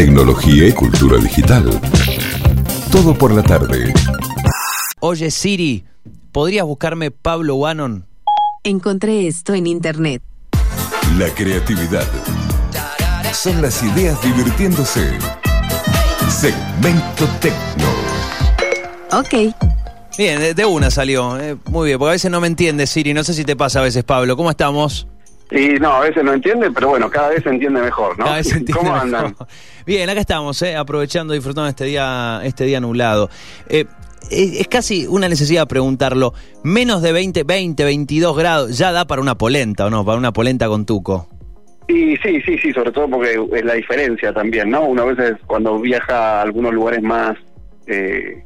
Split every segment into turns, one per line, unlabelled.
tecnología y cultura digital. Todo por la tarde.
Oye Siri, ¿podrías buscarme Pablo Wannon?
Encontré esto en internet.
La creatividad. Son las ideas divirtiéndose. Segmento Tecno.
Ok.
Bien, de, una salió. eh, muy bien, porque a veces no me entiende Siri. No sé si te pasa a veces, Pablo. ¿Cómo estamos?
Y no, a veces no entiende, pero bueno, cada vez se entiende mejor, ¿no?
Cada vez se entiende
¿Cómo
mejor.
andan?
Bien, acá estamos, eh, aprovechando, disfrutando este día, este día nublado. Eh, eh, es casi una necesidad preguntarlo. Menos de 20, 20, 22 grados, ya da para una polenta, ¿o no? Para una polenta con tuco.
Y sí, sí, sí, sobre todo porque es la diferencia también, ¿no? Uno a veces cuando viaja a algunos lugares más, eh,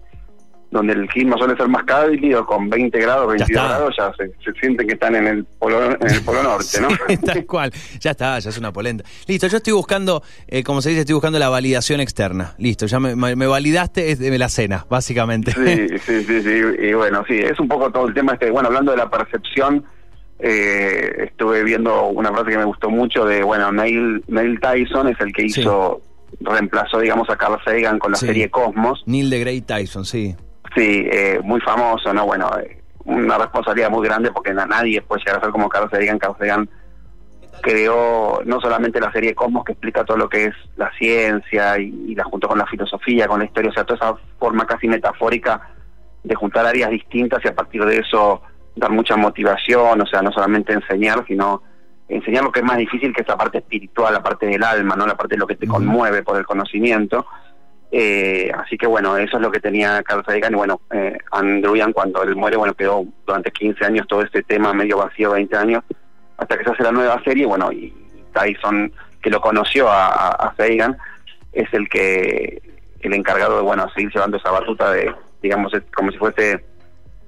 donde el clima suele ser más cálido, con 20 grados, 22
está.
grados, ya se, se sienten que están en el polo, en el polo norte, ¿no?
Sí, tal cual. Ya está, ya es una polenta. Listo, yo estoy buscando, eh, como se dice, estoy buscando la validación externa. Listo, ya me, validaste es de la cena, básicamente.
Sí, sí, sí, sí. Y bueno, sí, es un poco todo el tema este. Bueno, hablando de la percepción, eh, estuve viendo una frase que me gustó mucho de, bueno, Neil, Neil Tyson es el que
Sí.
hizo, reemplazó, digamos, a Carl Sagan con la
Sí.
serie Cosmos.
Neil deGrasse Tyson, sí.
Sí, eh, muy famoso, ¿no? Bueno, eh, una responsabilidad muy grande porque na- nadie puede llegar a ser como Carl Sagan. Carl Sagan creó no solamente la serie Cosmos que explica todo lo que es la ciencia y, y la juntó con la filosofía, con la historia, o sea, toda esa forma casi metafórica de juntar áreas distintas y a partir de eso dar mucha motivación, o sea, no solamente enseñar, sino enseñar lo que es más difícil, que es la parte espiritual, la parte del alma, no la parte de lo que te conmueve por el conocimiento. Eh, así que bueno, eso es lo que tenía Carlos Sagan y bueno, eh, Andrew Yang cuando él muere, bueno, quedó durante 15 años todo este tema medio vacío, 20 años, hasta que se hace la nueva serie, bueno, y Tyson, que lo conoció a, a, Sagan, es el que, el encargado de, bueno, seguir llevando esa batuta de, digamos, como si fuese,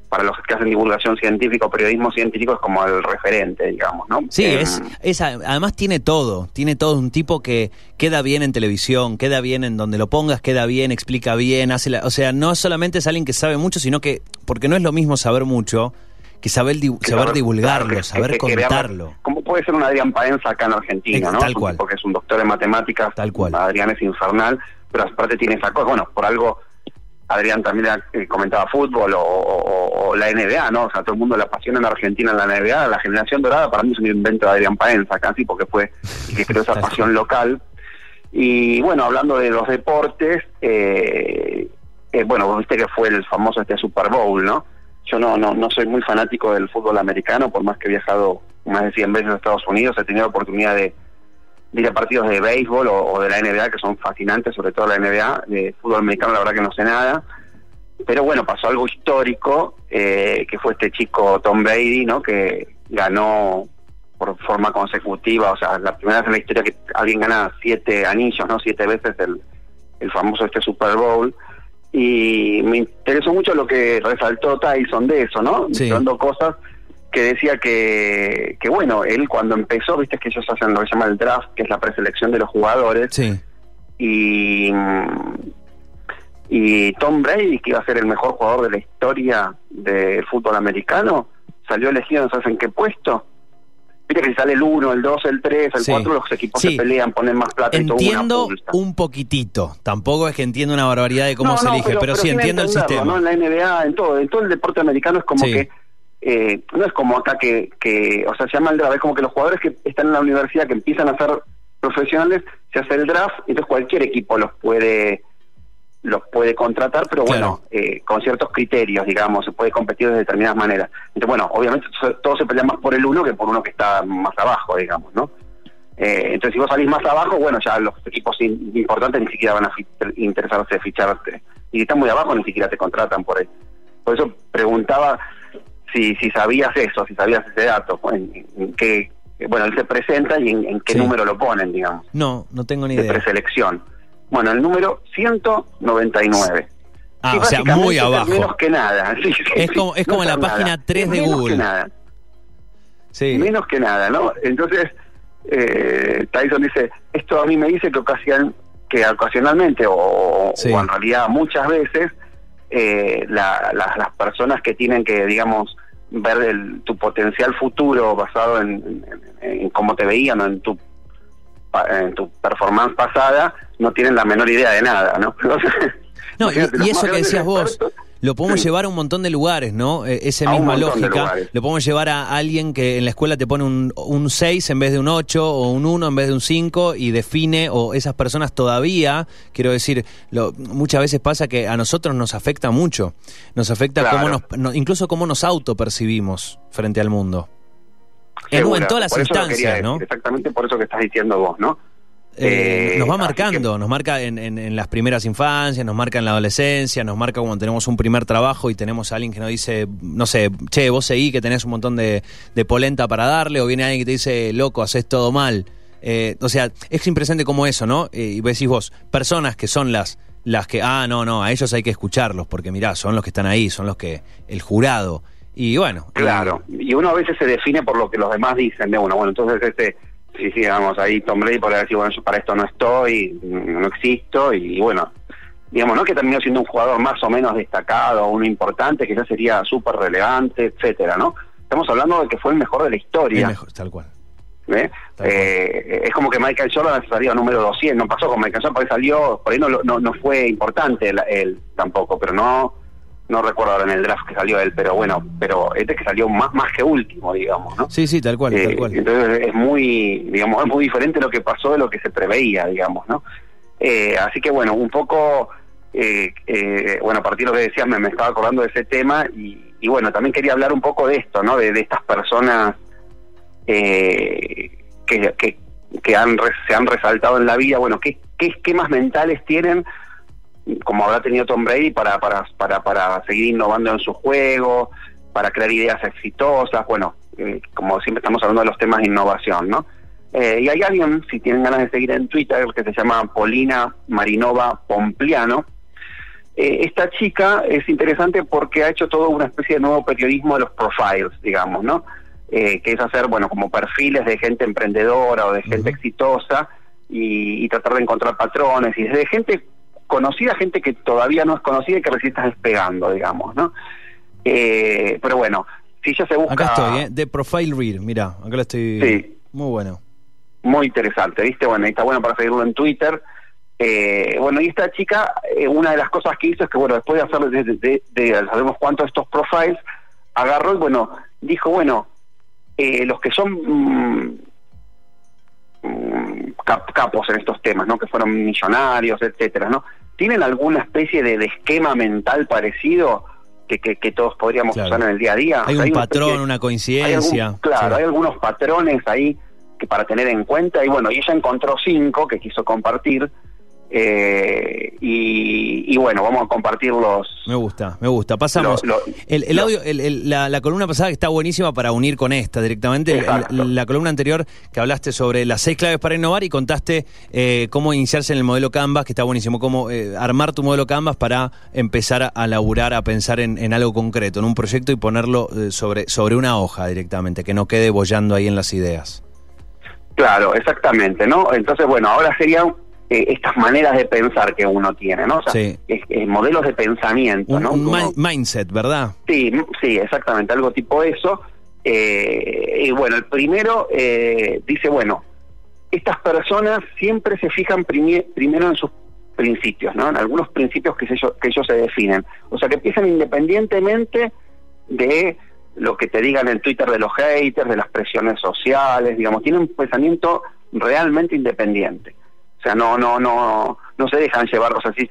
para los que hacen divulgación científica o periodismo científico, es como el referente, digamos, ¿no?
Sí,
Em,
es, es además tiene todo, tiene todo un tipo que queda bien en televisión, queda bien en donde lo pongas, queda bien, explica bien, hace la, o sea, no solamente es alguien que sabe mucho, sino que, porque no es lo mismo saber mucho que saber,
que
saber
saber-
divulgarlo,
claro, que-
saber
que-
contarlo.
Como puede ser un Adrián Paenza acá en Argentina, ¿no?
tal cual.
tipo que es un doctor en matemáticas.
Tal cual.
Adrián es infernal, pero aparte tiene esa cosa. Bueno, por algo Adrián también eh, comentaba fútbol o, o- o la NBA, ¿no? O sea, todo el mundo le apasiona en Argentina en la NBA. La generación dorada para mí es un invento de Adrián Paenza casi, porque fue el que creó esa pasión local. Y bueno, hablando de los deportes, eh, eh, bueno, vos viste que fue el famoso este Super Bowl, ¿no? Yo no, no, no soy muy fanático del fútbol americano, por más que he viajado más de 100 veces a Estados Unidos, he tenido la oportunidad de, a partidos de béisbol o, o de la NBA, que son fascinantes, sobre todo la NBA, de fútbol americano la verdad que no sé nada. Pero bueno, pasó algo histórico, eh, que fue este chico Tom Brady, ¿no? Que ganó por forma consecutiva, o sea, la primera vez en la historia que alguien gana siete anillos, ¿no? Siete veces el, el famoso este Super Bowl. Y me interesó mucho lo que resaltó Tyson de eso, ¿no?
Sí.
Dando cosas que decía que, que, bueno, él cuando empezó, viste que ellos hacen lo que se llama el draft, que es la preselección de los jugadores,
Sí,
y, y Tom Brady, que iba a ser el mejor jugador de la historia del fútbol americano, salió elegido, no sabes en qué puesto. Viste que si sale el 1, el 2, el 3, el
Sí.
4, los equipos
Sí.
se pelean, ponen más plata y todo
entiendo un poquitito, tampoco es que entiendo una barbaridad de cómo
No,
se
no,
elige, pero, sí
sin
entiendo el sistema.
¿no? En la NBA, en todo, en todo el deporte americano es como
Sí.
que eh, no es como acá que, que, o sea, se llama el draft, es como que los jugadores que están en la universidad, que empiezan a ser profesionales, se hace el draft, y entonces cualquier equipo los puede los puede contratar, pero bueno, eh, con ciertos criterios, digamos, se puede competir de determinadas maneras. Entonces, bueno, obviamente todos se pelean más por el uno que por uno que está más abajo, digamos, ¿no? Eh, entonces, si vos salís más abajo, bueno, ya los equipos importantes ni siquiera van a interesarse de ficharte. Y si están muy abajo, ni siquiera te contratan por ahí. Por eso preguntaba si, si sabías eso, si sabías ese dato, en, en qué, bueno, él se presenta y en, en qué
Sí.
número lo ponen, digamos,
No, no tengo ni
de
idea.
preselección. Bueno, el número 199.
Ah,
Sí,
o sea, muy
es
abajo.
Menos que nada. Sí,
Es como- es
No
como en la página
nada.
3 de
Es menos
Google.
que nada.
Sí.
Menos que nada, ¿no? Entonces, eh, Tyson dice, esto a mí me dice que, ocasion, que ocasionalmente, o en realidad muchas veces, eh, la- la- las personas que tienen que, digamos, ver el- tu potencial futuro basado en, en- en cómo te veían o en tu, en tu performance pasada, no tienen la menor idea de nada, ¿no?
No, y, eso que decías vos, lo podemos
Sí.
llevar a un montón de lugares, ¿no? Eh, esa
A
misma lógica. Lo podemos llevar a alguien que en la escuela te pone un, un 6 en vez de un 8 o un 1 en vez de un 5 y define, o esas personas todavía, quiero decir, lo, muchas veces pasa que a nosotros nos afecta mucho. Nos afecta
Claro.
cómo nos, no- incluso cómo nos autopercibimos frente al mundo. En, todas las instancias,
decir,
¿no?
Exactamente por eso que estás diciendo vos, ¿no?
Eh,
Eh,
nos va marcando, nos marca en, en- en las primeras infancias, nos marca en la adolescencia, nos marca cuando tenemos un primer trabajo y tenemos a alguien que nos dice, no sé, che, vos seguí que tenés un montón de, de polenta para darle, o viene alguien que te dice, loco, haces todo mal. Eh, o sea, es impresionante como eso, ¿no? Eh, y decís vos, personas que son las, las que, ah, no, no, a ellos hay que escucharlos, porque mirá, son los que están ahí, son los que, el jurado. Y bueno. y-
Claro, y uno a veces se define por lo que los demás dicen de uno. Bueno, entonces este, sí, sí, vamos, ahí Tom Brady podría decir, bueno, yo para esto no estoy, no existo, y bueno, digamos, no que terminó siendo un jugador más o menos destacado, uno importante, que ya sería súper relevante, etcétera, ¿no? Estamos hablando de que fue el mejor de la
el
historia.
mejor, tal cual.
¿eh?
Tal cual.
Eh, es como que Michael Jordan salió número 200, no pasó con Michael Jordan, porque salió, por ahí no, no, no fue importante él, él tampoco, pero no no recuerdo ahora en el draft que salió él, pero bueno, pero este que salió más más que último, digamos, ¿no?
Sí, sí, tal cual,
Eh,
tal cual.
Entonces es muy, digamos, es muy diferente lo que pasó de lo que se preveía, digamos, ¿no? Eh, así que bueno, un poco, eh, eh, bueno, a partir de lo que decías, me, me estaba acordando de ese tema y, y bueno, también quería hablar un poco de esto, ¿no? De, de estas personas eh, que, que, que han, se han resaltado en la vida, bueno, ¿qué, qué esquemas mentales tienen? Como habrá tenido Tom Brady para, para, para, para seguir innovando en su juego, para crear ideas exitosas, bueno, eh, como siempre estamos hablando de los temas de innovación, ¿no? Eh, y hay alguien, si tienen ganas de seguir en Twitter, que se llama Polina Marinova Pompliano. Eh, esta chica es interesante porque ha hecho todo una especie de nuevo periodismo de los profiles, digamos, ¿no? Eh, que es hacer, bueno, como perfiles de gente emprendedora o de gente exitosa y, y tratar de encontrar patrones y de gente conocida, gente que todavía no es conocida y que recién está despegando, digamos, ¿no? Eh, pero bueno, si ella se busca...
Acá estoy, ¿eh? De Profile Read, mira, acá lo estoy.
Sí.
Muy bueno.
muy interesante, ¿viste? Bueno, está bueno para seguirlo en Twitter. Eh, bueno, y esta chica, eh, una de las cosas que hizo es que, bueno, después de hacer de, de, de- sabemos cuánto de estos profiles, agarró y, bueno, dijo, bueno, eh, los que son mm, capos en estos temas, ¿no? Que fueron millonarios, etcétera, ¿no? ¿Tienen alguna especie de, de esquema mental parecido que, que, que todos podríamos
Claro.
usar en el día a día?
Hay
O sea,
un patrón, una
hay
coincidencia.
algún- claro,
Sí.
hay algunos patrones ahí que para tener en cuenta y bueno, y ella encontró cinco que quiso compartir eh, y, y bueno, vamos a compartirlos.
Me gusta, me gusta. Pasamos.
Lo- lo-
el, el
lo-
audio, el- el- la, la columna pasada que está buenísima para unir con esta directamente. La columna anterior que hablaste sobre las seis claves para innovar y contaste eh, cómo iniciarse en el modelo Canvas, que está buenísimo. Cómo eh, armar tu modelo Canvas para empezar a, laburar, a pensar en, en algo concreto, en un proyecto y ponerlo eh, sobre, sobre una hoja directamente, que no quede bollando ahí en las ideas.
Claro, exactamente, ¿no? Entonces, bueno, ahora serían eh, estas maneras de pensar que uno tiene, ¿no? O sea,
Sí.
es- es modelos de pensamiento,
Un,
¿no?
un mindset, ¿verdad?
Sí, sí, exactamente, algo tipo eso. Eh, y bueno, el primero eh, dice, bueno, estas personas siempre se fijan primi- primero en sus principios, ¿no? En algunos principios que ellos, que ellos se definen. O sea, que empiezan independientemente de lo que te digan en Twitter de los haters, de las presiones sociales, digamos, tienen un pensamiento realmente independiente. O sea, no, no, no, no se dejan llevar, o sea, si,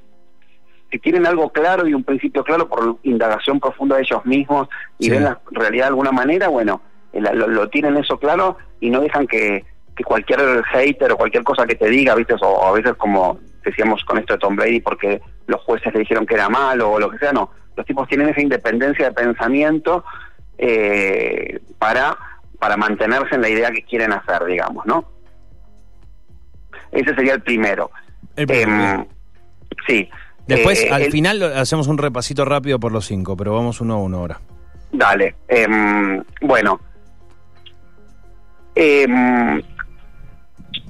tienen algo claro y un principio claro por indagación profunda de ellos mismos y
Sí.
ven la realidad de alguna manera, bueno, eh, lo tienen eso claro y no dejan que, que cualquier hater o cualquier cosa que te diga, ¿viste? O, o a veces como decíamos con esto de Tom Brady porque los jueces le dijeron que era malo o lo que sea, no. Los tipos tienen esa independencia de pensamiento eh, para, para mantenerse en la idea que quieren hacer, digamos, ¿no? Ese sería el primero.
El primero,
Em, sí.
Después,
Eh,
al
el-
final, hacemos un repasito rápido por los cinco, pero vamos uno a uno ahora.
Dale. em, bueno. Em,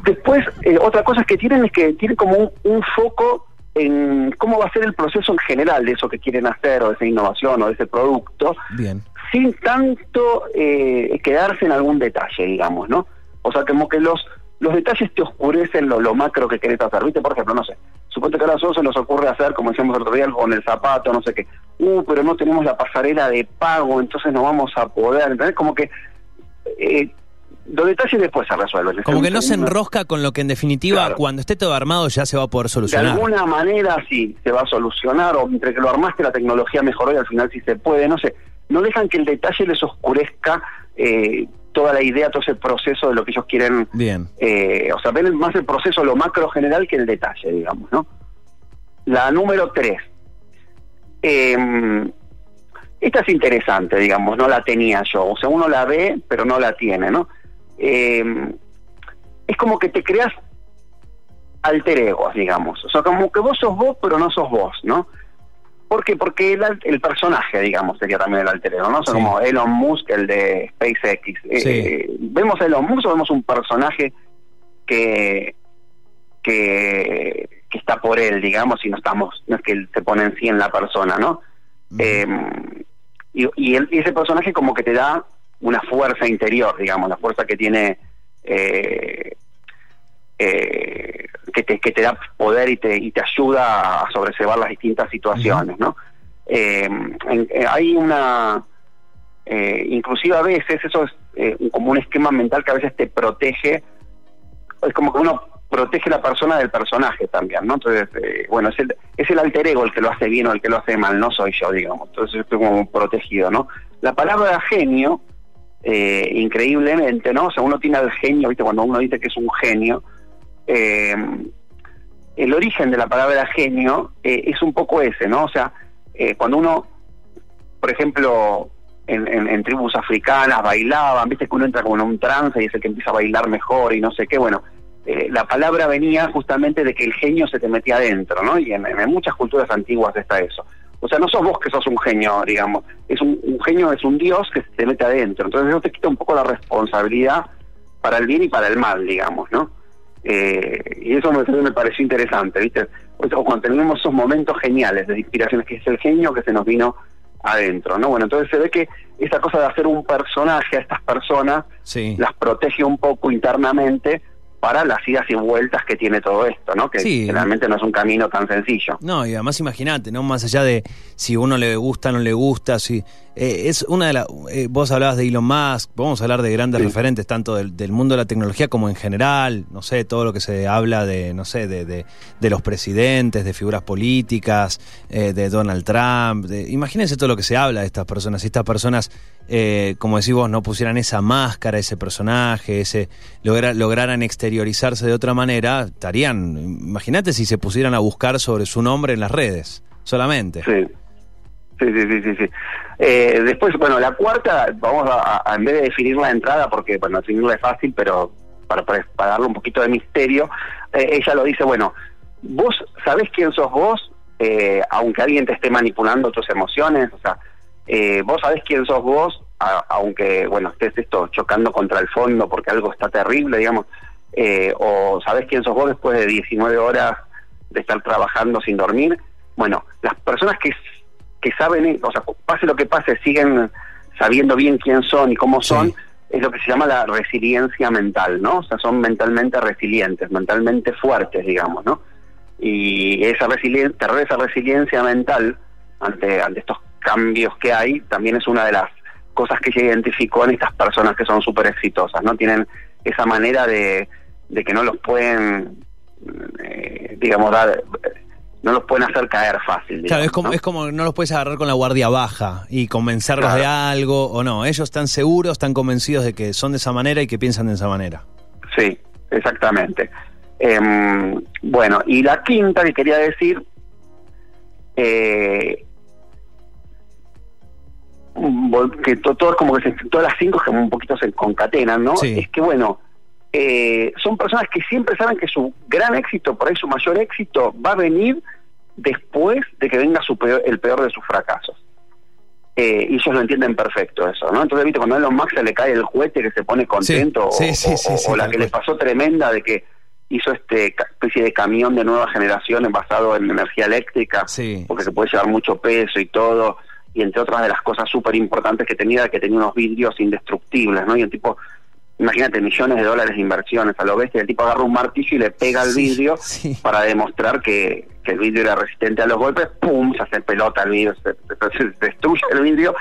después, eh, otra cosa que tienen es que tienen como un, un foco en cómo va a ser el proceso en general de eso que quieren hacer, o de esa innovación, o de ese producto,
Bien.
sin tanto eh, quedarse en algún detalle, digamos, ¿no? O sea, como que los los detalles te oscurecen lo, lo macro que querés hacer. ¿Viste? Por ejemplo, no sé, suponte que ahora nosotros se nos ocurre hacer, como decíamos el otro día, con el zapato, no sé qué. Uh, pero no tenemos la pasarela de pago, entonces no vamos a poder. ¿Entendés? Como que eh, los detalles después se resuelven.
Como que no se enrosca con lo que en definitiva
Claro.
cuando esté todo armado ya se va a poder
De
solucionar.
alguna manera sí se va a solucionar, o entre que lo armaste la tecnología mejoró y al final sí se puede, no sé. No dejan que el detalle les oscurezca eh, toda la idea, todo ese proceso de lo que ellos quieren.
Bien.
eh, o sea, ven más el proceso, lo macro general que el detalle, digamos, ¿no? La número tres. Eh, esta es interesante, digamos, no la tenía yo. O sea, uno la ve, pero no la tiene, ¿no? Eh, es como que te creas alter egos, digamos. O sea, como que vos sos vos, pero no sos vos, ¿no? ¿Por qué? Porque el, el personaje, digamos, sería también el alter ego, ¿no? O sea,
Sí.
como Elon Musk, el de SpaceX. Eh,
Sí.
eh, ¿Vemos a Elon Musk o vemos un personaje que, que, que está por él, digamos, y no estamos, no es que él se pone en sí en la persona, ¿no? Eh, y, y, ese personaje como que te da una fuerza interior, digamos, la fuerza que tiene eh, eh, que, te, que te da poder y te, y te ayuda a sobrellevar las distintas situaciones, ¿no? Eh, en- eh, hay una eh, inclusive a veces eso es eh, como un esquema mental que a veces te protege es como que uno protege la persona del personaje también, ¿no? Entonces, eh, bueno, es el, es el alter ego el que lo hace bien o el que lo hace mal, no soy yo, digamos. Entonces yo estoy como protegido, ¿no? La palabra genio, increíblemente, ¿no? O sea, uno tiene al genio, ¿viste? Cuando uno dice que es un genio, eh, el origen de la palabra genio eh, es un poco ese, ¿no? O sea, eh, cuando uno, por ejemplo, en, tribus africanas bailaban, viste que uno entra como en un trance y es el que empieza a bailar mejor y no sé qué, bueno, la palabra venía justamente de que el genio se te metía adentro, ¿no? Y en, en muchas culturas antiguas está eso. O sea, no sos vos que sos un genio, digamos, es un, un genio, es un dios que se te mete adentro. Entonces eso te quita un poco la responsabilidad para el bien y para el mal, digamos, ¿no? Eh, y eso me, me pareció interesante, ¿viste? O cuando tenemos esos momentos geniales de inspiraciones, que es el genio que se nos vino adentro, ¿no? Bueno, entonces se ve que esta cosa de hacer un personaje a estas personas
Sí.
las protege un poco internamente para las idas y vueltas que tiene todo esto, ¿no? Que
Sí.
realmente no es un camino tan sencillo.
No, y además imagínate, ¿no? Más allá de si uno le gusta no le gusta, si eh, es una de las... eh, vos hablabas de Elon Musk, vamos a hablar de grandes
Sí.
referentes, tanto del, del mundo de la tecnología como en general, no sé, todo lo que se habla de, no sé, de, de, de los presidentes, de figuras políticas, eh, de Donald Trump, de- imagínense todo lo que se habla de estas personas, si estas personas, como decís vos, no pusieran esa máscara, ese personaje, ese logra- lograran exteriorizarse de otra manera, estarían, imagínate si se pusieran a buscar sobre su nombre en las redes, solamente.
Sí. Sí, sí, sí, sí. Eh, después, bueno, la cuarta, vamos a, en vez de definir la entrada, porque, bueno, definirla es fácil, pero para, para, para darle un poquito de misterio, eh, ella lo dice, bueno, vos sabés quién sos vos, eh, aunque alguien te esté manipulando tus emociones, o sea, eh, vos sabés quién sos vos, a- aunque, bueno, estés esto chocando contra el fondo porque algo está terrible, digamos, eh, o sabés quién sos vos después de 19 horas de estar trabajando sin dormir. Bueno, las personas que, que saben, eh, o sea, pase lo que pase, siguen sabiendo bien quién son y cómo son,
Sí.
es lo que se llama la resiliencia mental, ¿no? O sea, son mentalmente resilientes, mentalmente fuertes, digamos, ¿no? Y esa resiliencia, esa resiliencia mental ante, ante estos cambios que hay, también es una de las cosas que se identificó en estas personas que son súper exitosas, ¿no? Tienen esa manera de, de que no los pueden, eh, digamos, dar, no los pueden hacer caer fácil.
Claro, es como,
¿no?
es como no los puedes agarrar con la guardia baja y convencerlos
Claro.
de algo o no. Ellos están seguros, están convencidos de que son de esa manera y que piensan de esa manera.
Sí, exactamente. Em, bueno, y la quinta que quería decir, eh, que to- todas como que se, todas las cinco que un poquito se concatenan, ¿no?
Sí.
Es que bueno, eh, son personas que siempre saben que su gran éxito, por ahí su mayor éxito, va a venir después de que venga su peor- el peor de sus fracasos. Eh, y ellos lo entienden perfecto eso, ¿no? Entonces, viste, cuando a Elon Musk se le cae el juguete que se pone contento,
sí,
o-
sí,
o,
sí,
o-
sí,
o la que le pasó tremenda de que hizo este especie de camión de nueva generación basado en energía eléctrica, porque se puede llevar mucho peso y todo, y entre otras de las cosas súper importantes que tenía, que tenía unos vidrios indestructibles, ¿no? Y el tipo imagínate, millones de dólares de inversiones a lo bestia, el tipo agarra un martillo y le pega al
Sí,
vidrio
sí.
para demostrar que, que el vidrio era resistente a los golpes, ¡pum! se hace pelota el vidrio, se, se- se destruye el vidrio.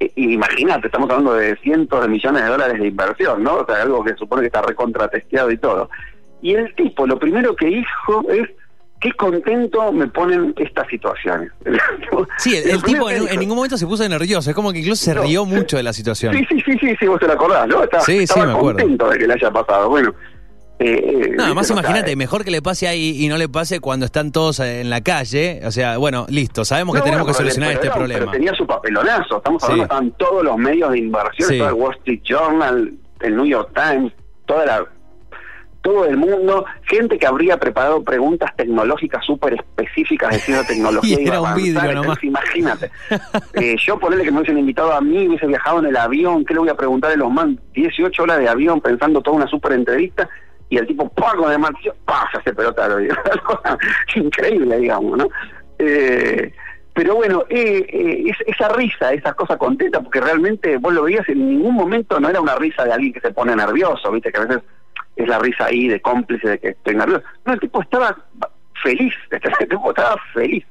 Y Imagínate, estamos hablando de cientos de millones de dólares de inversión, ¿no? O sea, algo que supone que está recontratesteado y todo. Y el tipo, lo primero que dijo es, qué contento me ponen estas situaciones.
Sí, el, el tipo
que
en, en ningún momento se puso nervioso, es como que incluso se
No.
rió mucho de la situación.
Sí, sí, sí, sí, sí, vos te lo acordás, ¿no? Estaba,
Sí, sí,
estaba
me acuerdo.
contento de que le haya pasado. Bueno, eh,
No, además imagínate, mejor que le pase ahí y no le pase cuando están todos eh, en la calle. O sea, bueno, listo, sabemos que
No,
tenemos
bueno,
que solucionar este
era-
problema.
Pero tenía su papelonazo. Estamos
Sí.
hablando, estaban todos los medios de inversión,
Sí.
todo el Wall Street Journal, el New York Times, toda la todo el mundo, gente que habría preparado preguntas tecnológicas súper específicas de cierta tecnología.
Y era un vidrio
entonces,
nomás.
Imagínate. Eh, yo ponerle que me hubiesen invitado a mí, hubiese viajado en el avión, ¿qué le voy a preguntar a los man? 18 horas de avión pensando toda una súper entrevista y el tipo, ¡pah! con el martillo, ¡pah! se hace pelota. al oído. Increíble, digamos, ¿no? Eh, pero bueno, eh, eh, es- esa risa, esa cosa contenta, porque realmente vos lo veías en ningún momento, no era una risa de alguien que se pone nervioso, viste, que a veces es la risa ahí de cómplice de que estoy nervioso. No, el tipo estaba feliz, el tipo estaba feliz.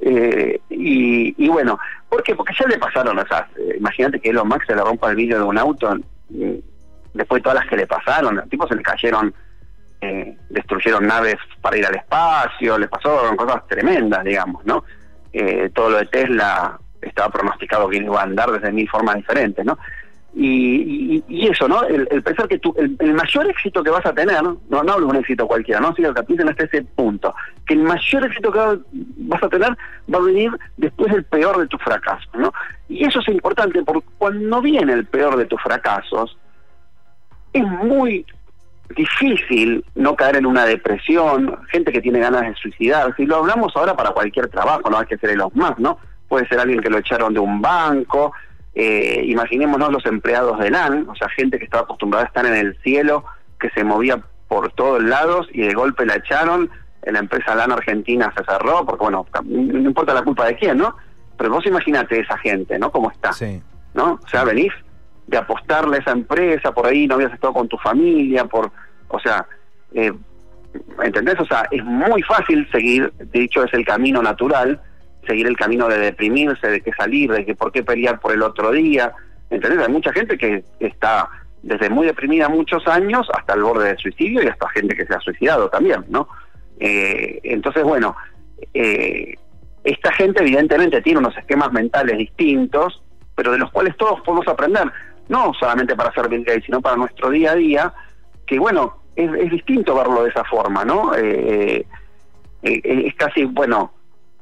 Eh, y, y bueno, ¿por qué? Porque ya le pasaron, sea, eh, imagínate que Elon Musk se le rompa el vidrio de un auto, mm, después de todas las que le pasaron, al tipo se le cayeron, eh, destruyeron naves para ir al espacio, les pasaron cosas tremendas, digamos, ¿no? Eh, todo lo de Tesla estaba pronosticado que iba a andar desde mil formas diferentes, ¿no? Y, y, y eso, ¿no? El, pensar que tú, el, mayor éxito que vas a tener, no, no hablo de un éxito cualquiera, ¿no? Sino que piensen hasta ese punto, que el mayor éxito que va- vas a tener va a venir después del peor de tus fracasos, ¿no? Y eso es importante porque cuando viene el peor de tus fracasos, es muy difícil no caer en una depresión, gente que tiene ganas de suicidarse, y lo hablamos ahora para cualquier trabajo, no hay que ser los más, ¿no? Puede ser alguien que lo echaron de un banco, eh, imaginémonos los empleados de LAN, o sea, gente que estaba acostumbrada a estar en el cielo, que se movía por todos lados y de golpe la echaron, en la empresa LAN Argentina se cerró, porque bueno, no importa la culpa de quién, ¿no? Pero vos imaginate esa gente, ¿no? ¿Cómo está?
Sí.
¿no? O sea, venís de apostarle a esa empresa, por ahí no habías estado con tu familia, por, o sea, eh, ¿entendés? O sea, es muy fácil seguir, de hecho es el camino natural, seguir el camino de deprimirse, de que salir, de que por qué pelear por el otro día, ¿entendés? Hay mucha gente que está desde muy deprimida muchos años hasta el borde del suicidio y hasta gente que se ha suicidado también, ¿no? Eh, entonces, bueno, eh, esta gente evidentemente tiene unos esquemas mentales distintos, pero de los cuales todos podemos aprender, no solamente para ser Bill Gates, sino para nuestro día a día, que bueno, es, distinto verlo de esa forma, ¿no? Eh, es casi, bueno,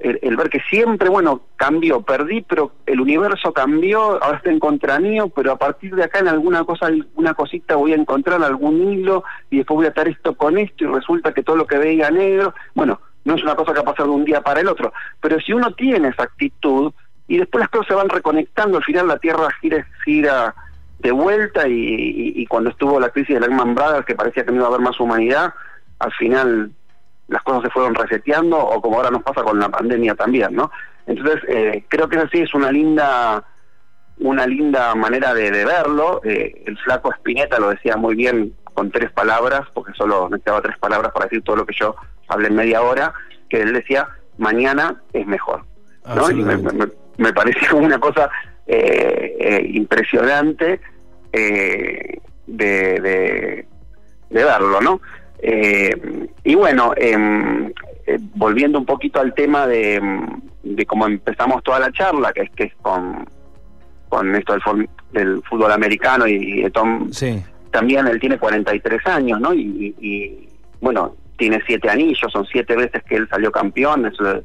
el, ver que siempre, bueno, cambió, perdí, pero el universo cambió, ahora está en contra mío, pero a partir de acá en alguna cosa, alguna cosita voy a encontrar algún hilo y después voy a atar esto con esto y resulta que todo lo que veía negro, bueno, no es una cosa que va a pasar de un día para el otro, pero si uno tiene esa actitud y después las cosas se van reconectando, al final la Tierra gira, gira de vuelta y, y- y cuando estuvo la crisis de Lehman Brothers, que parecía que no iba a haber más humanidad, al final las cosas se fueron reseteando o como ahora nos pasa con la pandemia también, ¿no? Entonces, eh, creo que eso sí es una linda una linda manera de, de verlo. Eh, el flaco Spinetta lo decía muy bien con tres palabras, porque solo necesitaba tres palabras para decir todo lo que yo hablé en media hora, que él decía, mañana es mejor. ¿no? Y me, me- me pareció una cosa eh, eh, impresionante eh, de, de, de verlo, ¿no? Eh, y bueno, em, eh, volviendo un poquito al tema de, de cómo empezamos toda la charla, que es que es con, con esto del, fútbol americano y, y Tom,
Sí.
también él tiene 43 años, ¿no? Y, y- y, bueno, tiene siete anillos, son siete veces que él salió campeón, es el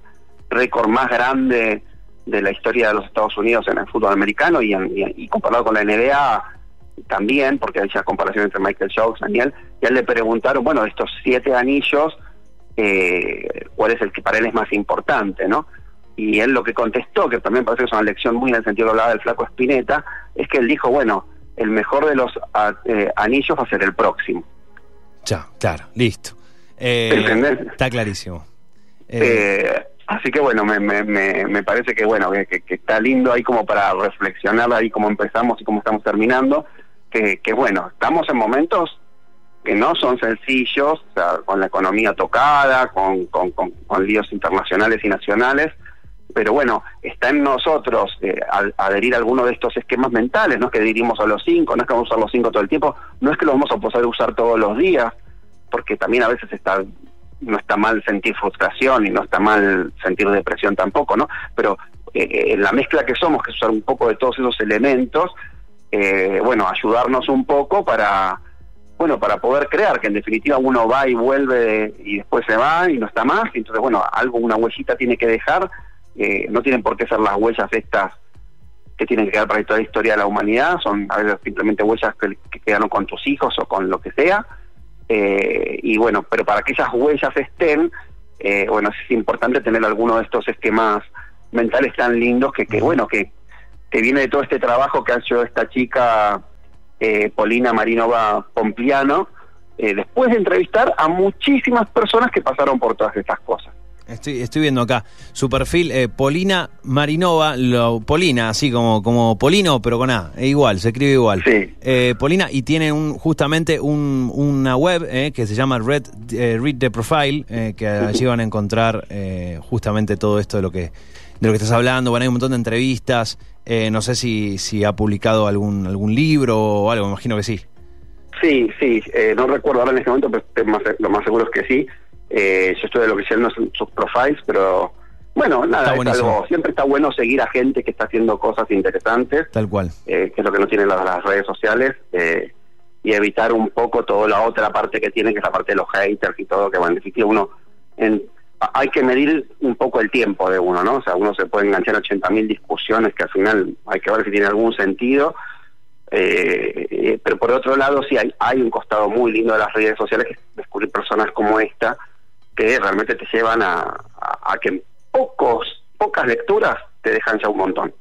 récord más grande de la historia de los Estados Unidos en el fútbol americano y, en- y- y comparado con la NBA también, porque hay ya comparación entre Michael y Daniel, y a él le preguntaron, bueno, de estos siete anillos, eh, ¿cuál es el que para él es más importante, no? Y él lo que contestó, que también parece que es una lección muy en el sentido que hablaba del flaco Espineta, es que él dijo, bueno, el mejor de los a- eh, anillos va a ser el próximo.
Ya, claro, listo. Eh,
¿Entendés?
Está clarísimo. Eh,
así que bueno, me, me, me, me parece que bueno, que, que- que está lindo ahí como para reflexionar ahí cómo empezamos y cómo estamos terminando, que, que bueno, estamos en momentos que no son sencillos, con la economía tocada, con, líos internacionales y nacionales, pero bueno, está en nosotros eh, adherir a alguno de estos esquemas mentales, no es que dirimos a los cinco, no es que vamos a usar los cinco todo el tiempo, no es que lo vamos a poder usar todos los días, porque también a veces está no está mal sentir frustración y no está mal sentir depresión tampoco, ¿no? Pero eh, eh la mezcla que somos, que es usar un poco de todos esos elementos, eh, bueno, ayudarnos un poco para, bueno, para poder crear, que en definitiva uno va y vuelve y después se va y no está más, y entonces, bueno, algo, una huellita tiene que dejar. Eh, no tienen por qué ser las huellas estas que tienen que quedar para toda la historia de la humanidad, son a veces simplemente huellas que, quedaron con tus hijos o con lo que sea, eh, y bueno, pero para que esas huellas estén, eh, bueno, es importante tener alguno de estos esquemas mentales tan lindos que, que bueno, que, que viene de todo este trabajo que ha hecho esta chica Polina Marinova Pompliano, después de entrevistar a muchísimas personas que pasaron por todas estas cosas.
Estoy, estoy viendo acá su perfil, eh, Polina Marinova, lo, Polina, así como, como Polino, pero con A, es igual, se escribe igual.
Sí.
Eh, Polina, y tiene un, justamente un, una web eh, que se llama Read, Read the Profile, que allí van a encontrar justamente todo esto de lo que de lo que estás hablando, a hay un montón de entrevistas, no sé si, si ha publicado algún, algún libro o algo, me imagino que sí.
Sí, sí, no recuerdo ahora en este momento, pero lo más seguro es que sí. Eh, yo estoy de lo que son sus profiles, pero bueno, nada, siempre está bueno seguir a gente que está haciendo cosas interesantes.
Tal cual.
Eh, que es lo que no tienen las, redes sociales. Eh, y evitar un poco toda la otra parte que tiene, que es la parte de los haters y todo, que bueno, en uno... En, hay que medir un poco el tiempo de uno, ¿no? O sea, uno se puede enganchar en 80.000 discusiones que al final hay que ver si tiene algún sentido. pero por otro lado, sí hay, hay un costado muy lindo de las redes sociales, que es descubrir personas como esta, que realmente te llevan a, que en pocos, pocas lecturas te dejan ya un montón.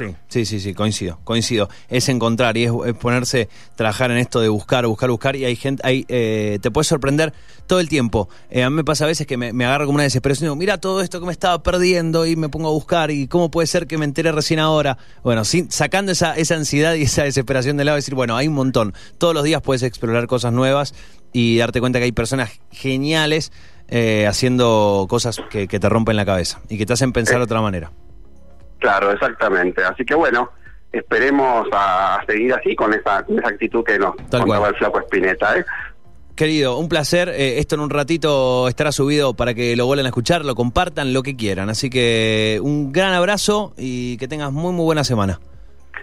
Sí, sí, sí, sí, coincido, coincido. Es encontrar y es, ponerse, trabajar en esto de buscar, buscar, buscar y hay gente, hay, eh, te puede sorprender todo el tiempo. Eh, a mí me pasa a veces que me, me agarro como una desesperación y digo, mira todo esto que me estaba perdiendo y me pongo a buscar y cómo puede ser que me entere recién ahora. Bueno, sin, sacando esa, esa ansiedad y esa desesperación de lado, decir, bueno, hay un montón. Todos los días puedes explorar cosas nuevas y darte cuenta que hay personas geniales eh, haciendo cosas que, te rompen la cabeza y que te hacen pensar de otra manera.
Claro, exactamente. Así que bueno, esperemos a, seguir así con esa, esa actitud que nos contaba el flaco Espineta. ¿eh?
Querido, un placer. Eh, esto en un ratito estará subido para que lo vuelvan a escuchar, lo compartan, lo que quieran. Así que un gran abrazo y que tengas muy, muy buena semana.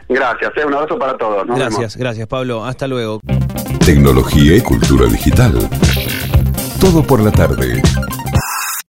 Gracias, un abrazo para todos.
gracias, gracias Pablo. Hasta luego.
Tecnología y cultura digital. Todo por la tarde.